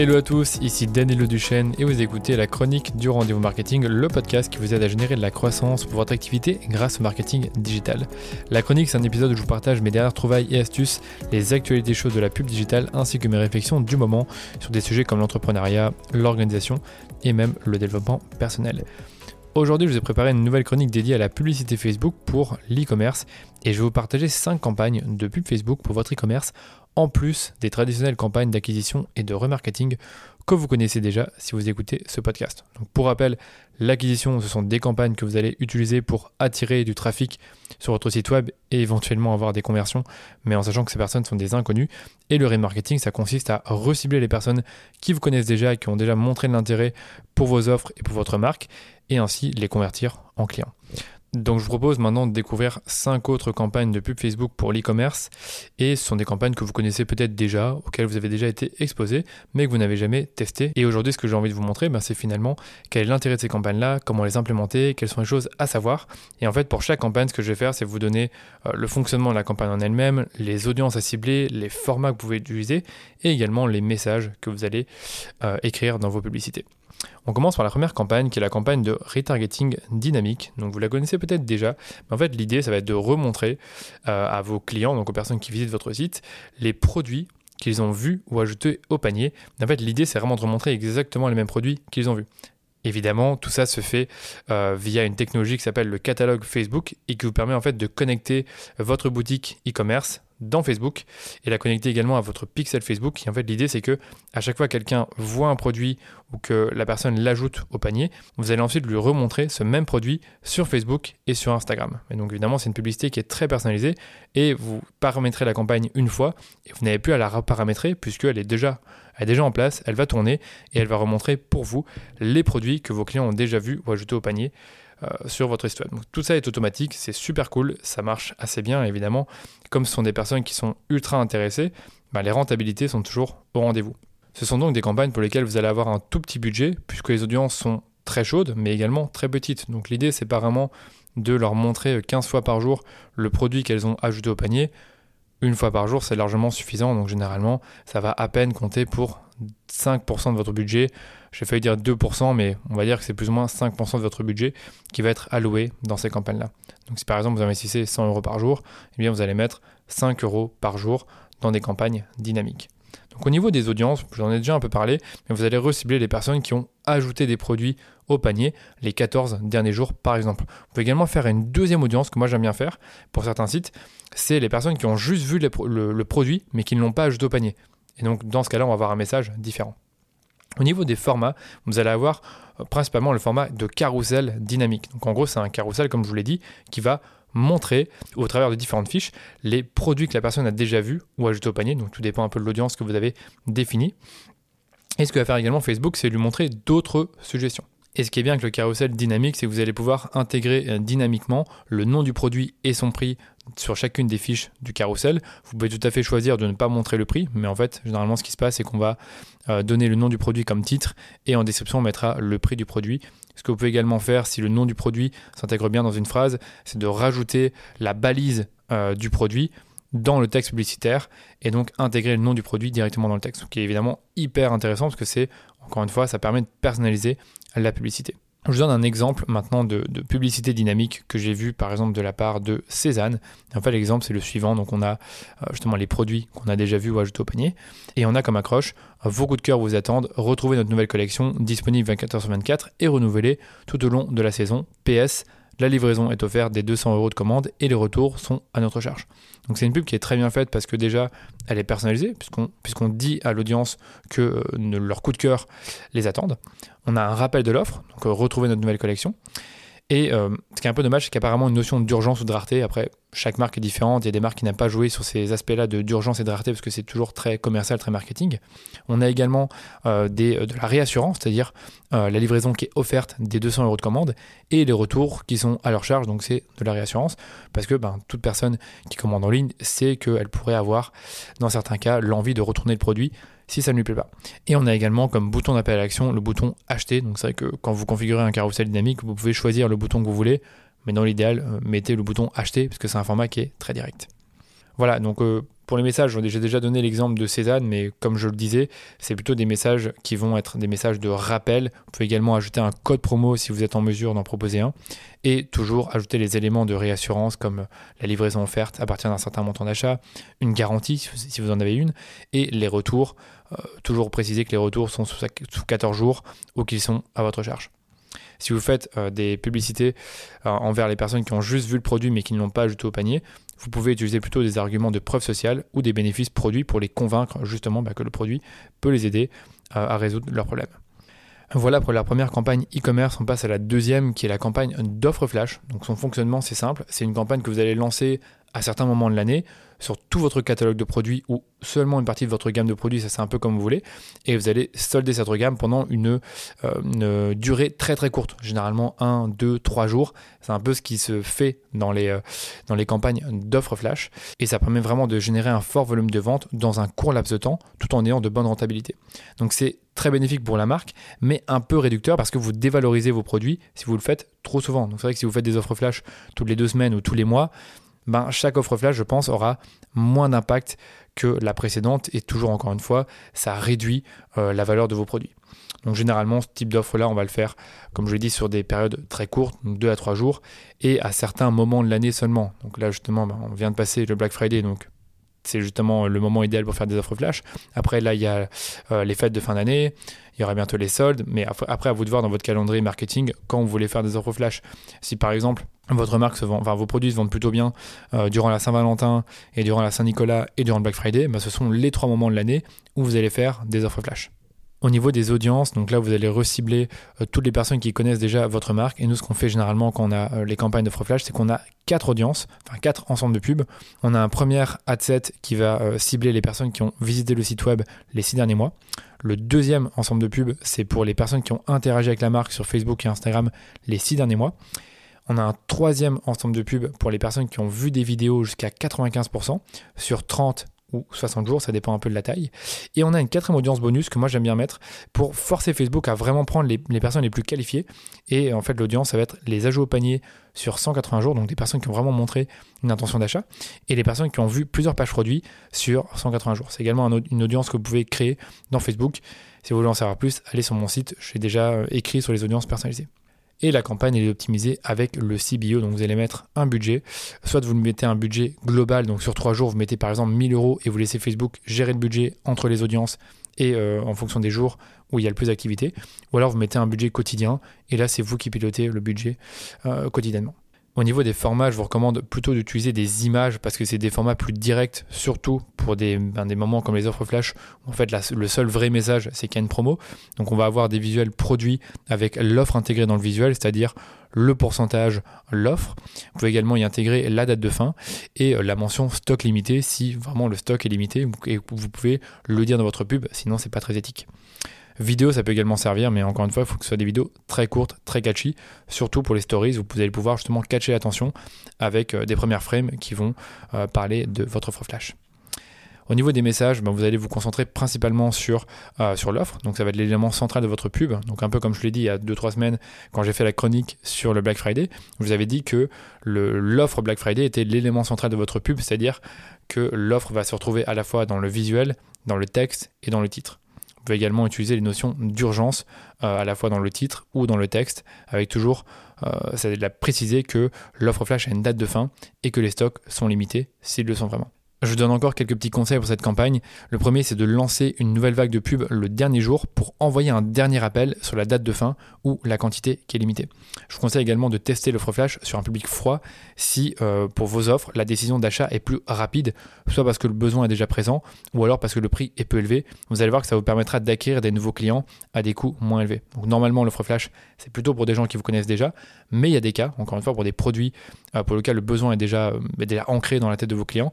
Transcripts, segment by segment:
Hello à tous, ici Danilo Duchesne et vous écoutez la chronique du rendez-vous marketing, le podcast qui vous aide à générer de la croissance pour votre activité grâce au marketing digital. La chronique, c'est un épisode où je vous partage mes dernières trouvailles et astuces, les actualités chaudes de la pub digitale ainsi que mes réflexions du moment sur des sujets comme l'entrepreneuriat, l'organisation et même le développement personnel. Aujourd'hui, je vous ai préparé une nouvelle chronique dédiée à la publicité Facebook pour l'e-commerce et je vais vous partager 5 campagnes de pub Facebook pour votre e-commerce en plus des traditionnelles campagnes d'acquisition et de remarketing que vous connaissez déjà si vous écoutez ce podcast. Pour rappel, l'acquisition, ce sont des campagnes que vous allez utiliser pour attirer du trafic sur votre site web et éventuellement avoir des conversions, mais en sachant que ces personnes sont des inconnus. Et le remarketing, ça consiste à recibler les personnes qui vous connaissent déjà et qui ont déjà montré de l'intérêt pour vos offres et pour votre marque, et ainsi les convertir en clients. Donc je vous propose maintenant de découvrir 5 autres campagnes de pub Facebook pour l'e-commerce et ce sont des campagnes que vous connaissez peut-être déjà, auxquelles vous avez déjà été exposé mais que vous n'avez jamais testé. Et aujourd'hui ce que j'ai envie de vous montrer ben, c'est finalement quel est l'intérêt de ces campagnes-là, comment les implémenter, quelles sont les choses à savoir. Et en fait pour chaque campagne ce que je vais faire c'est vous donner euh, le fonctionnement de la campagne en elle-même, les audiences à cibler, les formats que vous pouvez utiliser et également les messages que vous allez euh, écrire dans vos publicités. On commence par la première campagne qui est la campagne de retargeting dynamique. Donc vous la connaissez peut-être déjà, mais en fait l'idée ça va être de remontrer euh, à vos clients, donc aux personnes qui visitent votre site, les produits qu'ils ont vus ou ajoutés au panier. En fait l'idée c'est vraiment de remontrer exactement les mêmes produits qu'ils ont vus. Évidemment, tout ça se fait euh, via une technologie qui s'appelle le catalogue Facebook et qui vous permet en fait de connecter votre boutique e-commerce dans Facebook et la connecter également à votre pixel Facebook. Et en fait, l'idée, c'est que à chaque fois que quelqu'un voit un produit ou que la personne l'ajoute au panier, vous allez ensuite lui remontrer ce même produit sur Facebook et sur Instagram. Et donc, évidemment, c'est une publicité qui est très personnalisée et vous paramétrez la campagne une fois et vous n'avez plus à la reparamétrer puisqu'elle est déjà est déjà en place, elle va tourner et elle va remontrer pour vous les produits que vos clients ont déjà vus ou ajoutés au panier. Euh, sur votre web. tout ça est automatique, c'est super cool, ça marche assez bien évidemment. Comme ce sont des personnes qui sont ultra intéressées, bah, les rentabilités sont toujours au rendez-vous. Ce sont donc des campagnes pour lesquelles vous allez avoir un tout petit budget puisque les audiences sont très chaudes mais également très petites. Donc l'idée c'est pas vraiment de leur montrer 15 fois par jour le produit qu'elles ont ajouté au panier. Une fois par jour, c'est largement suffisant. Donc généralement, ça va à peine compter pour 5% de votre budget. J'ai failli dire 2%, mais on va dire que c'est plus ou moins 5% de votre budget qui va être alloué dans ces campagnes-là. Donc si par exemple vous investissez 100 euros par jour, eh bien vous allez mettre 5 euros par jour dans des campagnes dynamiques. Donc au niveau des audiences, j'en ai déjà un peu parlé, mais vous allez recibler les personnes qui ont ajouté des produits au panier les 14 derniers jours par exemple. Vous pouvez également faire une deuxième audience que moi j'aime bien faire pour certains sites, c'est les personnes qui ont juste vu le produit mais qui ne l'ont pas ajouté au panier. Et donc dans ce cas-là, on va avoir un message différent. Au niveau des formats, vous allez avoir euh, principalement le format de carrousel dynamique. Donc en gros, c'est un carrousel, comme je vous l'ai dit, qui va montrer au travers de différentes fiches les produits que la personne a déjà vus ou ajoutés au panier. Donc tout dépend un peu de l'audience que vous avez définie. Et ce que va faire également Facebook, c'est lui montrer d'autres suggestions. Et ce qui est bien avec le carrousel dynamique, c'est que vous allez pouvoir intégrer euh, dynamiquement le nom du produit et son prix sur chacune des fiches du carrousel. Vous pouvez tout à fait choisir de ne pas montrer le prix, mais en fait, généralement, ce qui se passe, c'est qu'on va euh, donner le nom du produit comme titre et en description, on mettra le prix du produit. Ce que vous pouvez également faire, si le nom du produit s'intègre bien dans une phrase, c'est de rajouter la balise euh, du produit dans le texte publicitaire et donc intégrer le nom du produit directement dans le texte, ce qui est évidemment hyper intéressant parce que c'est, encore une fois, ça permet de personnaliser la publicité. Je vous donne un exemple maintenant de, publicité dynamique que j'ai vu par exemple de la part de Cézanne. en fait, l'exemple c'est le suivant. Donc, on a euh, justement les produits qu'on a déjà vus ou ajoutés au panier. Et on a comme accroche vos coups de cœur vous attendent. Retrouvez notre nouvelle collection disponible 24 h sur 24 et renouvelée tout au long de la saison. PS, la livraison est offerte des 200 euros de commande et les retours sont à notre charge. Donc c'est une pub qui est très bien faite parce que déjà elle est personnalisée puisqu'on dit à l'audience que euh, leur coup de cœur les attendent. On a un rappel de l'offre, donc euh, retrouvez notre nouvelle collection. Et euh, ce qui est un peu dommage, c'est qu'il y a apparemment une notion d'urgence ou de rareté. Après, chaque marque est différente. Il y a des marques qui n'aiment pas joué sur ces aspects-là d'urgence et de rareté parce que c'est toujours très commercial, très marketing. On a également euh, des, de la réassurance, c'est-à-dire euh, la livraison qui est offerte des 200 euros de commande et les retours qui sont à leur charge. Donc c'est de la réassurance parce que ben, toute personne qui commande en ligne sait qu'elle pourrait avoir, dans certains cas, l'envie de retourner le produit si ça ne lui plaît pas. Et on a également comme bouton d'appel à l'action le bouton acheter. Donc c'est vrai que quand vous configurez un carrousel dynamique, vous pouvez choisir le bouton que vous voulez, mais dans l'idéal, euh, mettez le bouton acheter parce que c'est un format qui est très direct. Voilà, donc euh, Pour les messages, j'ai déjà donné l'exemple de Cézanne, mais comme je le disais, c'est plutôt des messages qui vont être des messages de rappel. Vous pouvez également ajouter un code promo si vous êtes en mesure d'en proposer un. Et toujours ajouter les éléments de réassurance comme la livraison offerte à partir d'un certain montant d'achat, une garantie si vous en avez une, et les retours. Euh, toujours préciser que les retours sont sous 14 jours ou qu'ils sont à votre charge. Si vous faites euh, des publicités euh, envers les personnes qui ont juste vu le produit mais qui ne l'ont pas ajouté au panier, vous pouvez utiliser plutôt des arguments de preuve sociale ou des bénéfices produits pour les convaincre justement bah, que le produit peut les aider à résoudre leurs problèmes. Voilà pour la première campagne e-commerce. On passe à la deuxième qui est la campagne d'offre flash. Donc son fonctionnement c'est simple, c'est une campagne que vous allez lancer à certains moments de l'année sur tout votre catalogue de produits ou seulement une partie de votre gamme de produits, ça c'est un peu comme vous voulez, et vous allez solder cette gamme pendant une, euh, durée très très courte, généralement 1, 2, 3 jours. C'est un peu ce qui se fait dans les, euh, dans les campagnes d'offres flash, et ça permet vraiment de générer un fort volume de vente dans un court laps de temps, tout en ayant de bonnes rentabilités. Donc c'est très bénéfique pour la marque, mais un peu réducteur parce que vous dévalorisez vos produits si vous le faites trop souvent. Donc c'est vrai que si vous faites des offres flash toutes les deux semaines ou tous les mois, ben, chaque offre flash, je pense, aura moins d'impact que la précédente et toujours encore une fois, ça réduit euh, la valeur de vos produits. Donc généralement, ce type d'offre-là, on va le faire, comme je l'ai dit, sur des périodes très courtes, donc 2 à 3 jours, et à certains moments de l'année seulement. Donc là, justement, ben, on vient de passer le Black Friday, donc c'est justement le moment idéal pour faire des offres flash. Après, là, il y a euh, les fêtes de fin d'année, il y aura bientôt les soldes, mais après, à vous de voir dans votre calendrier marketing quand vous voulez faire des offres flash. Si par exemple, votre marque se vend, enfin vos produits se vendent plutôt bien euh, durant la Saint-Valentin et durant la Saint-Nicolas et durant le Black Friday, bah, ce sont les trois moments de l'année où vous allez faire des offres flash. Au niveau des audiences, donc là vous allez recibler euh, toutes les personnes qui connaissent déjà votre marque. Et nous, ce qu'on fait généralement quand on a euh, les campagnes de flash, c'est qu'on a quatre audiences, enfin quatre ensembles de pubs. On a un premier ad set qui va euh, cibler les personnes qui ont visité le site web les six derniers mois. Le deuxième ensemble de pubs, c'est pour les personnes qui ont interagi avec la marque sur Facebook et Instagram les six derniers mois. On a un troisième ensemble de pubs pour les personnes qui ont vu des vidéos jusqu'à 95% sur 30 ou 60 jours, ça dépend un peu de la taille. Et on a une quatrième audience bonus que moi j'aime bien mettre pour forcer Facebook à vraiment prendre les, personnes les plus qualifiées. Et en fait, l'audience, ça va être les ajouts au panier sur 180 jours, donc des personnes qui ont vraiment montré une intention d'achat, et les personnes qui ont vu plusieurs pages produits sur 180 jours. C'est également une audience que vous pouvez créer dans Facebook. Si vous voulez en savoir plus, allez sur mon site, j'ai déjà euh, écrit sur les audiences personnalisées et la campagne est optimisée avec le CBO. Donc vous allez mettre un budget, soit vous mettez un budget global, donc sur trois jours vous mettez par exemple 1000 euros et vous laissez Facebook gérer le budget entre les audiences et euh, en fonction des jours où il y a le plus d'activité, ou alors vous mettez un budget quotidien et là c'est vous qui pilotez le budget euh, quotidiennement. Au niveau des formats, je vous recommande plutôt d'utiliser des images parce que c'est des formats plus directs, surtout pour des, ben, moments comme les offres flash. en fait, le seul vrai message, c'est qu'il y a une promo. Donc, on va avoir des visuels produits avec l'offre intégrée dans le visuel, c'est-à-dire le pourcentage, l'offre. Vous pouvez également y intégrer la date de fin et euh, la mention stock limité si vraiment le stock est limité et vous pouvez le dire dans votre pub, sinon c'est pas très éthique. Vidéo, ça peut également servir, mais encore une fois, il faut que ce soit des vidéos très courtes, très catchy, surtout pour les stories, où vous allez pouvoir justement catcher l'attention avec euh, des premières frames qui vont euh, parler de votre offre flash. Au niveau des messages, ben, vous allez vous concentrer principalement sur, euh, sur l'offre. Donc ça va être l'élément central de votre pub. Donc un peu comme je l'ai dit il y a 2-3 semaines quand j'ai fait la chronique sur le Black Friday, vous avais dit que l'offre Black Friday était l'élément central de votre pub, c'est-à-dire que l'offre va se retrouver à la fois dans le visuel, dans le texte et dans le titre pouvez également utiliser les notions d'urgence euh, à la fois dans le titre ou dans le texte, avec toujours, euh, préciser que l'offre flash a une date de fin et que les stocks sont limités s'ils le sont vraiment. Je donne encore quelques petits conseils pour cette campagne. Le premier, c'est de lancer une nouvelle vague de pub le dernier jour pour envoyer un dernier appel sur la date de fin ou la quantité qui est limitée. Je vous conseille également de tester l'offre flash sur un public froid si euh, pour vos offres, la décision d'achat est plus rapide, soit parce que le besoin est déjà présent ou alors parce que le prix est peu élevé. Vous allez voir que ça vous permettra d'acquérir des nouveaux clients à des coûts moins élevés. Donc normalement, l'offre flash, c'est plutôt pour des gens qui vous connaissent déjà, mais il y a des cas, encore une fois, pour des produits euh, pour lesquels le besoin est déjà, euh, déjà ancré dans la tête de vos clients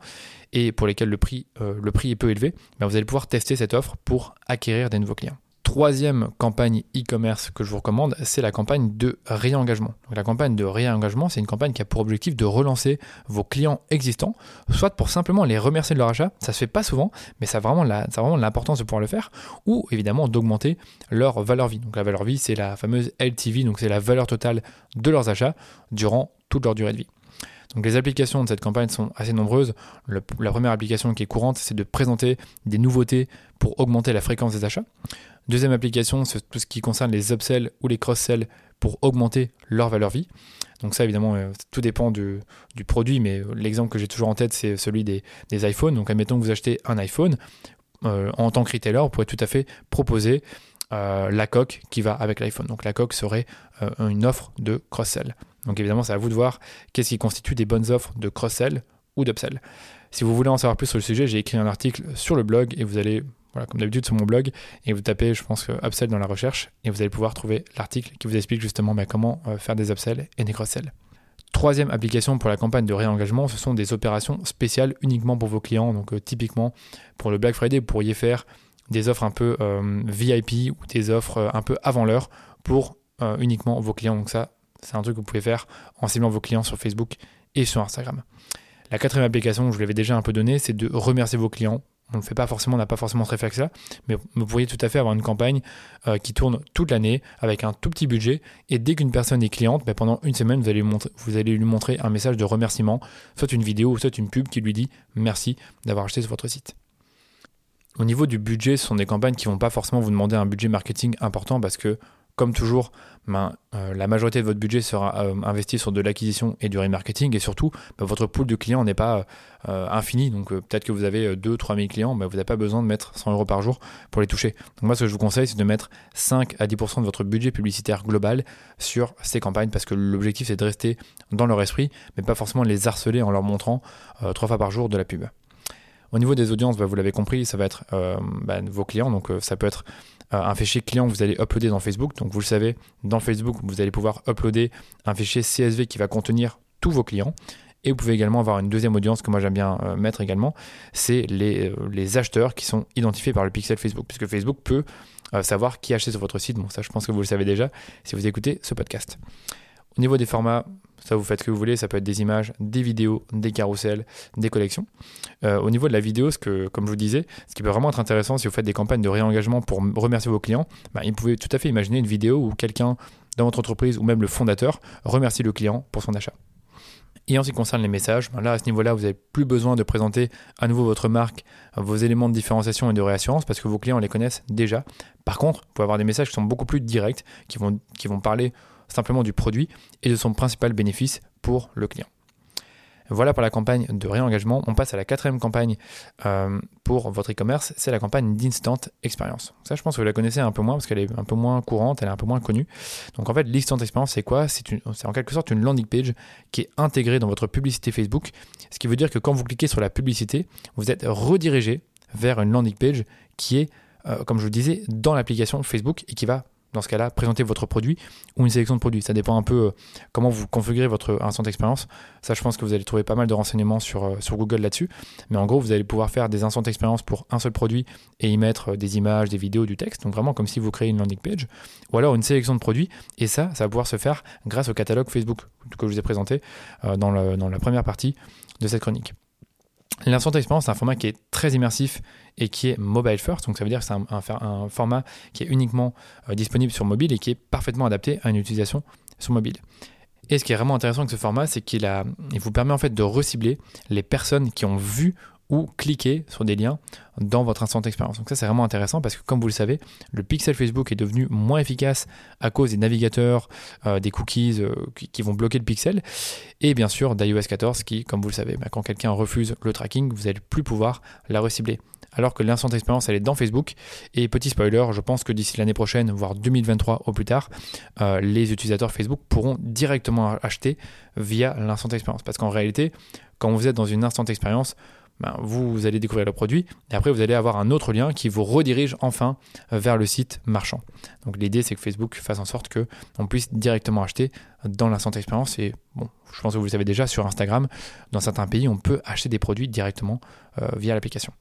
et pour lesquels le prix, euh, le prix est peu élevé, ben vous allez pouvoir tester cette offre pour acquérir des nouveaux clients. Troisième campagne e-commerce que je vous recommande, c'est la campagne de réengagement. La campagne de réengagement, c'est une campagne qui a pour objectif de relancer vos clients existants, soit pour simplement les remercier de leur achat, ça se fait pas souvent, mais ça a vraiment, la, ça a vraiment l'importance de pouvoir le faire, ou évidemment d'augmenter leur valeur vie. Donc la valeur vie, c'est la fameuse LTV, donc c'est la valeur totale de leurs achats durant toute leur durée de vie. Les applications de cette campagne sont assez nombreuses. la première application qui est courante, c'est de présenter des nouveautés pour augmenter la fréquence des achats. Deuxième application, c'est tout ce qui concerne les upsells ou les cross-sells pour augmenter leur valeur vie. Donc ça, évidemment, euh, tout dépend du, produit, mais l'exemple que j'ai toujours en tête, c'est celui des, iPhones. Donc admettons que vous achetez un iPhone, euh, en tant que retailer, vous pourrez tout à fait proposer euh, la coque qui va avec l'iPhone. Donc la coque serait une offre de cross-sell. Donc évidemment, c'est à vous de voir qu'est-ce qui constitue des bonnes offres de cross-sell ou d'upsell. Si vous voulez en savoir plus sur le sujet, j'ai écrit un article sur le blog et vous allez voilà, comme d'habitude sur mon blog, et vous tapez, je pense, upsell dans la recherche, et vous allez pouvoir trouver l'article qui vous explique justement bah, comment euh, faire des upsells et des cross-sells. Troisième application pour la campagne de réengagement, ce sont des opérations spéciales uniquement pour vos clients. Donc euh, typiquement pour le Black Friday, vous pourriez faire des offres un peu euh, VIP ou des offres un peu avant l'heure pour uniquement vos clients. Donc ça, c'est un truc que vous pouvez faire en ciblant vos clients sur Facebook et sur Instagram. La quatrième application, je vous l'avais déjà un peu donné, c'est de remercier vos clients on ne fait pas forcément, on n'a pas forcément très fait que ça, mais vous pourriez tout à fait avoir une campagne euh, qui tourne toute l'année avec un tout petit budget. Et dès qu'une personne est cliente, ben, pendant une semaine, vous allez, lui montrer, vous allez lui montrer un message de remerciement, soit une vidéo, soit une pub qui lui dit merci d'avoir acheté sur votre site. Au niveau du budget, ce sont des campagnes qui ne vont pas forcément vous demander un budget marketing important parce que comme toujours, ben, euh, la majorité de votre budget sera euh, investi sur de l'acquisition et du remarketing et surtout, ben, votre pool de clients n'est pas euh, infini. Donc peut-être que vous avez 2-3 000 clients, ben, vous n'avez pas besoin de mettre 100 euros par jour pour les toucher. Donc moi, ce que je vous conseille, c'est de mettre 5 à 10% de votre budget publicitaire global sur ces campagnes parce que l'objectif, c'est de rester dans leur esprit, mais pas forcément les harceler en leur montrant 3 fois par jour de la pub. Au niveau des audiences, vous l'avez compris, ça va être vos clients. Donc ça peut être un fichier client que vous allez uploader dans Facebook. Donc vous le savez, dans Facebook, vous allez pouvoir uploader un fichier CSV qui va contenir tous vos clients. Et vous pouvez également avoir une deuxième audience que moi j'aime bien euh, mettre également, c'est les, euh, les, acheteurs qui sont identifiés par le pixel Facebook, puisque Facebook peut savoir qui a acheté sur votre site. Bon, ça je pense que vous le savez déjà si vous écoutez ce podcast. Au niveau des formats, ça vous faites ce que vous voulez, ça peut être des images, des vidéos, des carousels, des collections. Euh, au niveau de la vidéo, ce que, comme je vous disais, ce qui peut vraiment être intéressant si vous faites des campagnes de réengagement pour remercier vos clients, bah, vous pouvez tout à fait imaginer une vidéo où quelqu'un dans votre entreprise ou même le fondateur remercie le client pour son achat. Et en ce qui concerne les messages, ben là à ce niveau-là, vous n'avez plus besoin de présenter à nouveau votre marque, vos éléments de différenciation et de réassurance parce que vos clients les connaissent déjà. Par contre, vous pouvez avoir des messages qui sont beaucoup plus directs, qui vont, qui vont parler simplement du produit et de son principal bénéfice pour le client. Voilà pour la campagne de réengagement. On passe à la quatrième campagne euh, pour votre e-commerce, c'est la campagne d'instant expérience. Ça, je pense que vous la connaissez un peu moins parce qu'elle est un peu moins courante, elle est un peu moins connue. Donc en fait, l'instant expérience, c'est quoi? C'est en quelque sorte une landing page qui est intégrée dans votre publicité Facebook. Ce qui veut dire que quand vous cliquez sur la publicité, vous êtes redirigé vers une landing page qui est, euh, comme je vous disais, dans l'application Facebook et qui va dans ce cas-là, présenter votre produit ou une sélection de produits. Ça dépend un peu euh, comment vous configurez votre instant expérience. Ça, je pense que vous allez trouver pas mal de renseignements sur, euh, Google là-dessus. Mais en gros, vous allez pouvoir faire des instants expérience pour un seul produit et y mettre euh, des images, des vidéos, du texte. Donc vraiment comme si vous créez une landing page. Ou alors une sélection de produits. Et ça, ça va pouvoir se faire grâce au catalogue Facebook que je vous ai présenté dans la première partie de cette chronique. L'instant expérience, c'est un format qui est très immersif et qui est mobile first. Donc ça veut dire que c'est un, format qui est uniquement euh, disponible sur mobile et qui est parfaitement adapté à une utilisation sur mobile. Et ce qui est vraiment intéressant avec ce format, c'est qu'il il vous permet en fait de recibler les personnes qui ont vu ou cliquer sur des liens dans votre instant expérience. Donc ça c'est vraiment intéressant parce que comme vous le savez, le pixel Facebook est devenu moins efficace à cause des navigateurs, euh, des cookies euh, qui, vont bloquer le pixel et bien sûr d'iOS 14 qui, comme vous le savez, bah, quand quelqu'un refuse le tracking, vous n'allez plus pouvoir la recibler. Alors que l'instant expérience elle est dans Facebook et petit spoiler, je pense que d'ici l'année prochaine, voire 2023 au plus tard, euh, les utilisateurs Facebook pourront directement acheter via l'instant expérience parce qu'en réalité, quand vous êtes dans une instant expérience, ben, vous, allez découvrir le produit et après vous allez avoir un autre lien qui vous redirige enfin vers le site marchand. Donc l'idée c'est que Facebook fasse en sorte que on puisse directement acheter dans l'instant expérience et bon, je pense que vous le savez déjà sur Instagram, dans certains pays on peut acheter des produits directement euh, via l'application.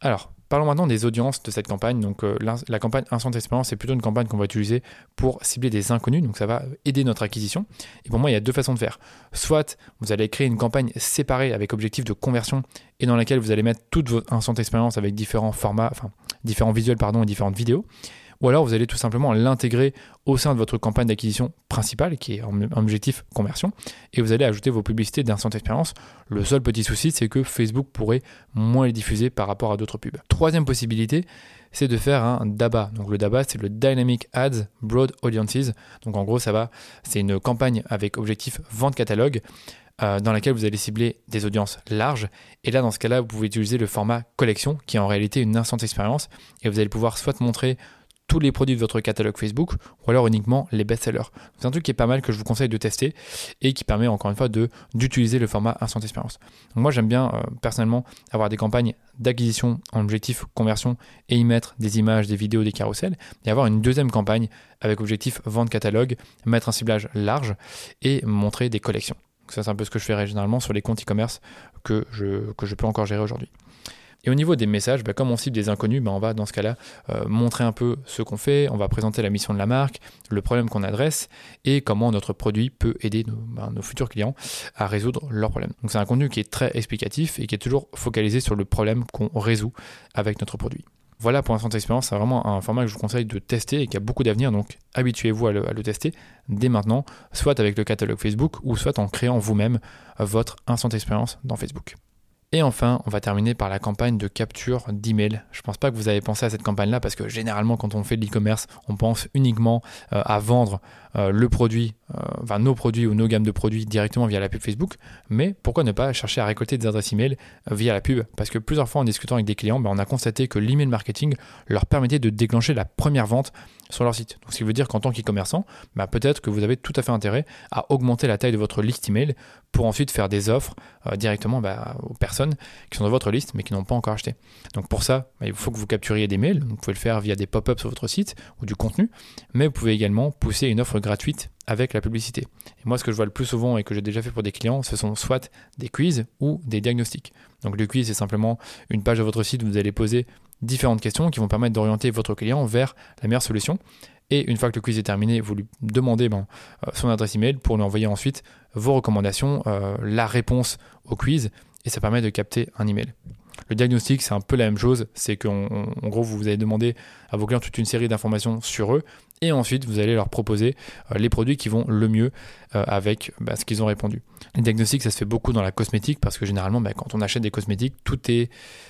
Alors, Parlons maintenant des audiences de cette campagne. Donc, euh, la, campagne Instant Expérience, c'est plutôt une campagne qu'on va utiliser pour cibler des inconnus. Donc, ça va aider notre acquisition. Et pour moi, il y a deux façons de faire. Soit vous allez créer une campagne séparée avec objectif de conversion et dans laquelle vous allez mettre toute votre Instant Expérience avec différents formats, enfin, différents visuels, pardon, et différentes vidéos. Ou alors vous allez tout simplement l'intégrer au sein de votre campagne d'acquisition principale, qui est un objectif conversion, et vous allez ajouter vos publicités d'instant expérience. Le seul petit souci, c'est que Facebook pourrait moins les diffuser par rapport à d'autres pubs. Troisième possibilité, c'est de faire un DABA. Donc le DABA, c'est le Dynamic Ads Broad Audiences. Donc en gros, ça va, c'est une campagne avec objectif vente catalogue euh, dans laquelle vous allez cibler des audiences larges. Et là, dans ce cas-là, vous pouvez utiliser le format collection, qui est en réalité une instant expérience, et vous allez pouvoir soit montrer tous les produits de votre catalogue Facebook ou alors uniquement les best-sellers. C'est un truc qui est pas mal que je vous conseille de tester et qui permet encore une fois d'utiliser le format instant expérience. moi j'aime bien euh, personnellement avoir des campagnes d'acquisition en objectif conversion et y mettre des images, des vidéos, des carousels et avoir une deuxième campagne avec objectif vente catalogue, mettre un ciblage large et montrer des collections. ça c'est un peu ce que je ferai généralement sur les comptes e-commerce que je peux encore gérer aujourd'hui. Et au niveau des messages, bah, comme on cible des inconnus, bah, on va dans ce cas-là euh, montrer un peu ce qu'on fait, on va présenter la mission de la marque, le problème qu'on adresse et comment notre produit peut aider nos, bah, futurs clients à résoudre leurs problèmes. Donc c'est un contenu qui est très explicatif et qui est toujours focalisé sur le problème qu'on résout avec notre produit. Voilà pour l'instant expérience, c'est vraiment un format que je vous conseille de tester et qui a beaucoup d'avenir, donc habituez-vous à à le, tester dès maintenant, soit avec le catalogue Facebook ou soit en créant vous-même votre instant expérience dans Facebook. Et enfin, on va terminer par la campagne de capture d'email. Je ne pense pas que vous avez pensé à cette campagne-là parce que généralement, quand on fait de l'e-commerce, on pense uniquement euh, à vendre euh, le produit, euh, enfin nos produits ou nos gammes de produits directement via la pub Facebook. Mais pourquoi ne pas chercher à récolter des adresses email via la pub? Parce que plusieurs fois en discutant avec des clients, ben, on a constaté que l'email marketing leur permettait de déclencher la première vente sur leur site. Donc, ce qui veut dire qu'en tant qu'e-commerçant, bah, peut-être que vous avez tout à fait intérêt à augmenter la taille de votre liste email pour ensuite faire des offres euh, directement bah, aux personnes qui sont dans votre liste mais qui n'ont pas encore acheté. Donc pour ça, bah, il faut que vous capturiez des mails. vous pouvez le faire via des pop-ups sur votre site ou du contenu, mais vous pouvez également pousser une offre gratuite avec la publicité. Et moi, ce que je vois le plus souvent et que j'ai déjà fait pour des clients, ce sont soit des quiz ou des diagnostics. Donc le quiz, c'est simplement une page de votre site où vous allez poser différentes questions qui vont permettre d'orienter votre client vers la meilleure solution. Et une fois que le quiz est terminé, vous lui demandez ben, euh, son adresse email pour lui envoyer ensuite vos recommandations, euh, la réponse au quiz, et ça permet de capter un email. Le diagnostic, c'est un peu la même chose, c'est qu'en gros, vous allez demander à vos clients toute une série d'informations sur eux, et ensuite vous allez leur proposer euh, les produits qui vont le mieux avec bah, ce qu'ils ont répondu. Le diagnostic, ça se fait beaucoup dans la cosmétique, parce que généralement, bah, quand on achète des cosmétiques, tout, est,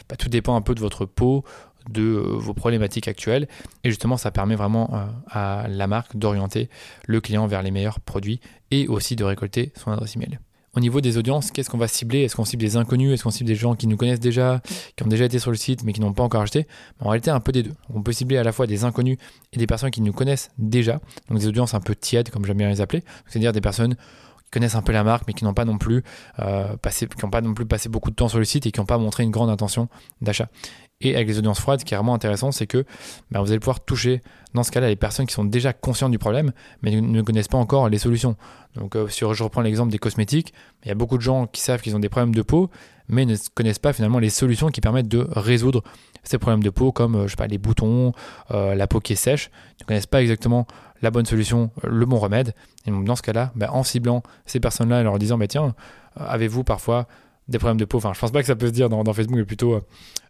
bah, tout dépend un peu de votre peau, de euh, vos problématiques actuelles. Et justement, ça permet vraiment euh, à la marque d'orienter le client vers les meilleurs produits et aussi de récolter son adresse email. Au niveau des audiences, qu'est-ce qu'on va cibler? Est-ce qu'on cible des inconnus? Est-ce qu'on cible des gens qui nous connaissent déjà, qui ont déjà été sur le site mais qui n'ont pas encore acheté? En réalité, un peu des deux. On peut cibler à la fois des inconnus et des personnes qui nous connaissent déjà, donc des audiences un peu tièdes, comme j'aime bien les appeler, c'est-à-dire des personnes connaissent un peu la marque mais qui n'ont pas non plus euh, passé, qui n'ont pas non plus passé beaucoup de temps sur le site et qui n'ont pas montré une grande intention d'achat. Et avec les audiences froides, ce qui est vraiment intéressant, c'est que bah, vous allez pouvoir toucher, dans ce cas-là, les personnes qui sont déjà conscientes du problème, mais ne connaissent pas encore les solutions. Donc, euh, si je reprends l'exemple des cosmétiques, il y a beaucoup de gens qui savent qu'ils ont des problèmes de peau, mais ne connaissent pas finalement les solutions qui permettent de résoudre ces problèmes de peau, comme euh, je sais pas, les boutons, euh, la peau qui est sèche. Ne connaissent pas exactement la bonne solution, le bon remède. Et donc, dans ce cas-là, bah, en ciblant ces personnes-là et leur disant, bah, tiens, avez-vous parfois des problèmes de peau? Enfin, je pense pas que ça peut se dire dans, Facebook, mais plutôt euh,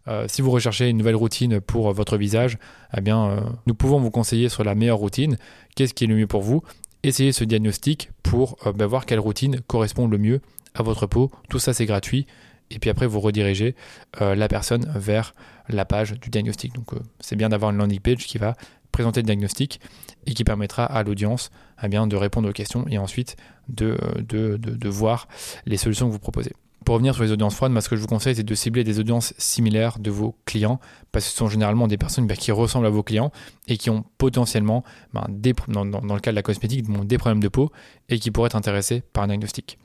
euh, si vous recherchez une nouvelle routine pour euh, votre visage, eh bien, nous pouvons vous conseiller sur la meilleure routine. Qu'est-ce qui est le mieux pour vous? Essayez ce diagnostic pour bah, voir quelle routine correspond le mieux à votre peau. Tout ça, c'est gratuit. Et puis après, vous redirigez la personne vers la page du diagnostic. Donc, c'est bien d'avoir une landing page qui va présenter le diagnostic et qui permettra à l'audience eh de répondre aux questions et ensuite de, de, de voir les solutions que vous proposez. Pour revenir sur les audiences froides, moi, ce que je vous conseille, c'est de cibler des audiences similaires de vos clients, parce que ce sont généralement des personnes bah, qui ressemblent à vos clients et qui ont potentiellement, bah, dans, le cas de la cosmétique, des problèmes de peau et qui pourraient être intéressés par un diagnostic.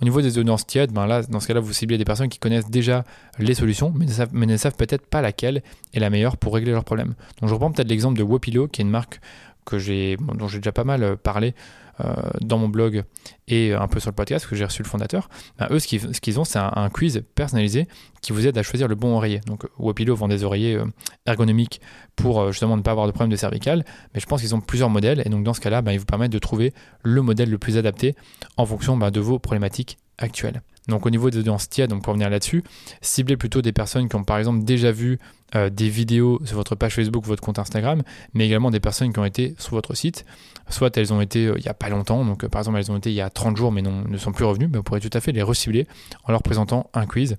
Au niveau des audiences tièdes, ben là, dans ce cas-là, vous ciblez des personnes qui connaissent déjà les solutions, mais ne savent, peut-être pas laquelle est la meilleure pour régler leurs problèmes. Donc je reprends peut-être l'exemple de Wopilo, qui est une marque dont j'ai déjà pas mal euh, parlé dans mon blog et un peu sur le podcast que j'ai reçu le fondateur, ben, eux, ce qu'ils, ont, c'est un, quiz personnalisé qui vous aide à choisir le bon oreiller. Donc, Wapilo vend des oreillers euh, ergonomiques pour euh, justement ne pas avoir de problème de cervical, mais je pense qu'ils ont plusieurs modèles et donc dans ce cas-là, ben, ils vous permettent de trouver le modèle le plus adapté en fonction ben, de vos problématiques actuelle. Donc au niveau des audiences tièdes, donc pour revenir là-dessus, ciblez plutôt des personnes qui ont par exemple déjà vu euh, des vidéos sur votre page Facebook, votre compte Instagram, mais également des personnes qui ont été sur votre site. Soit elles ont été euh, il n'y a pas longtemps, donc euh, par exemple elles ont été il y a 30 jours mais ne sont plus revenues, mais vous pourrez tout à fait les recibler en leur présentant un quiz.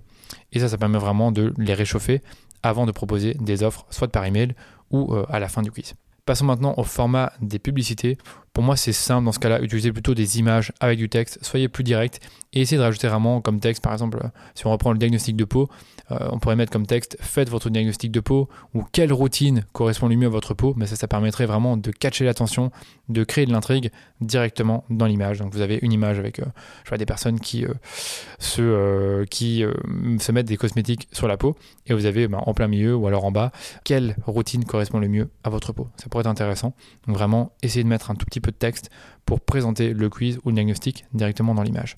Et ça, ça permet vraiment de les réchauffer avant de proposer des offres, soit par email ou à la fin du quiz. Passons maintenant au format des publicités. Pour moi, c'est simple dans ce cas-là, utilisez plutôt des images avec du texte, soyez plus direct et essayez de rajouter vraiment comme texte, par exemple, si on reprend le diagnostic de peau, euh, on pourrait mettre comme texte faites votre diagnostic de peau ou quelle routine correspond le mieux à votre peau. Mais ça, permettrait vraiment de catcher l'attention, de créer de l'intrigue directement dans l'image. Donc vous avez une image avec euh, je vois, des personnes qui, euh, se mettent des cosmétiques sur la peau et vous avez ben, en plein milieu ou alors en bas quelle routine correspond le mieux à votre peau. Ça pourrait être intéressant. Donc vraiment, essayez de mettre un tout petit peu de texte pour présenter le quiz ou le diagnostic directement dans l'image.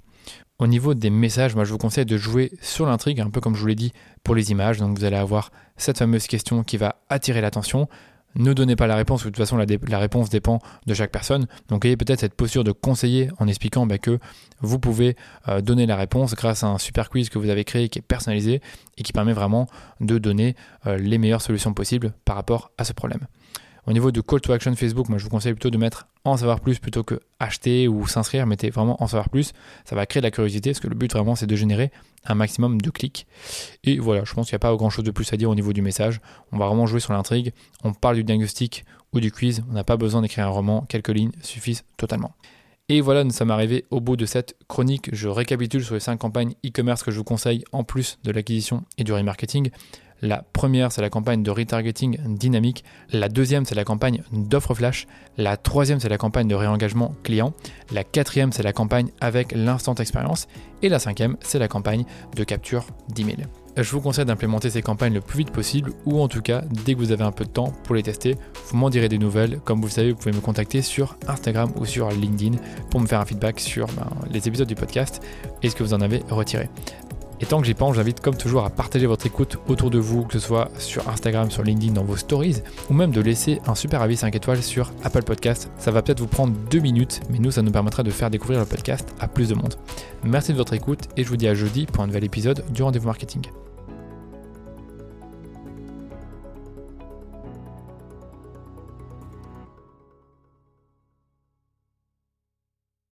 Au niveau des messages, moi je vous conseille de jouer sur l'intrigue, un peu comme je vous l'ai dit pour les images. Donc vous allez avoir cette fameuse question qui va attirer l'attention. Ne donnez pas la réponse, de toute façon la, réponse dépend de chaque personne. Donc ayez peut-être cette posture de conseiller en expliquant bah, que vous pouvez euh, donner la réponse grâce à un super quiz que vous avez créé qui est personnalisé et qui permet vraiment de donner euh, les meilleures solutions possibles par rapport à ce problème. Au niveau de call to action Facebook, moi je vous conseille plutôt de mettre en savoir plus plutôt que acheter ou s'inscrire. Mettez vraiment en savoir plus. Ça va créer de la curiosité parce que le but vraiment c'est de générer un maximum de clics. Et voilà, je pense qu'il n'y a pas grand chose de plus à dire au niveau du message. On va vraiment jouer sur l'intrigue. On parle du diagnostic ou du quiz. On n'a pas besoin d'écrire un roman. Quelques lignes suffisent totalement. Et voilà, nous sommes arrivés au bout de cette chronique. Je récapitule sur les 5 campagnes e-commerce que je vous conseille en plus de l'acquisition et du remarketing. La première, c'est la campagne de retargeting dynamique. La deuxième, c'est la campagne d'offre flash. La troisième, c'est la campagne de réengagement client. La quatrième, c'est la campagne avec l'instant expérience. Et la cinquième, c'est la campagne de capture d'email. Je vous conseille d'implémenter ces campagnes le plus vite possible ou en tout cas dès que vous avez un peu de temps pour les tester. Vous m'en direz des nouvelles. Comme vous le savez, vous pouvez me contacter sur Instagram ou sur LinkedIn pour me faire un feedback sur ben, les épisodes du podcast et ce que vous en avez retiré. Et tant que j'y pense, j'invite comme toujours à partager votre écoute autour de vous, que ce soit sur Instagram, sur LinkedIn, dans vos stories, ou même de laisser un super avis 5 étoiles sur Apple Podcast. Ça va peut-être vous prendre 2 minutes, mais nous, ça nous permettra de faire découvrir le podcast à plus de monde. Merci de votre écoute et je vous dis à jeudi pour un nouvel épisode du Rendez-vous Marketing.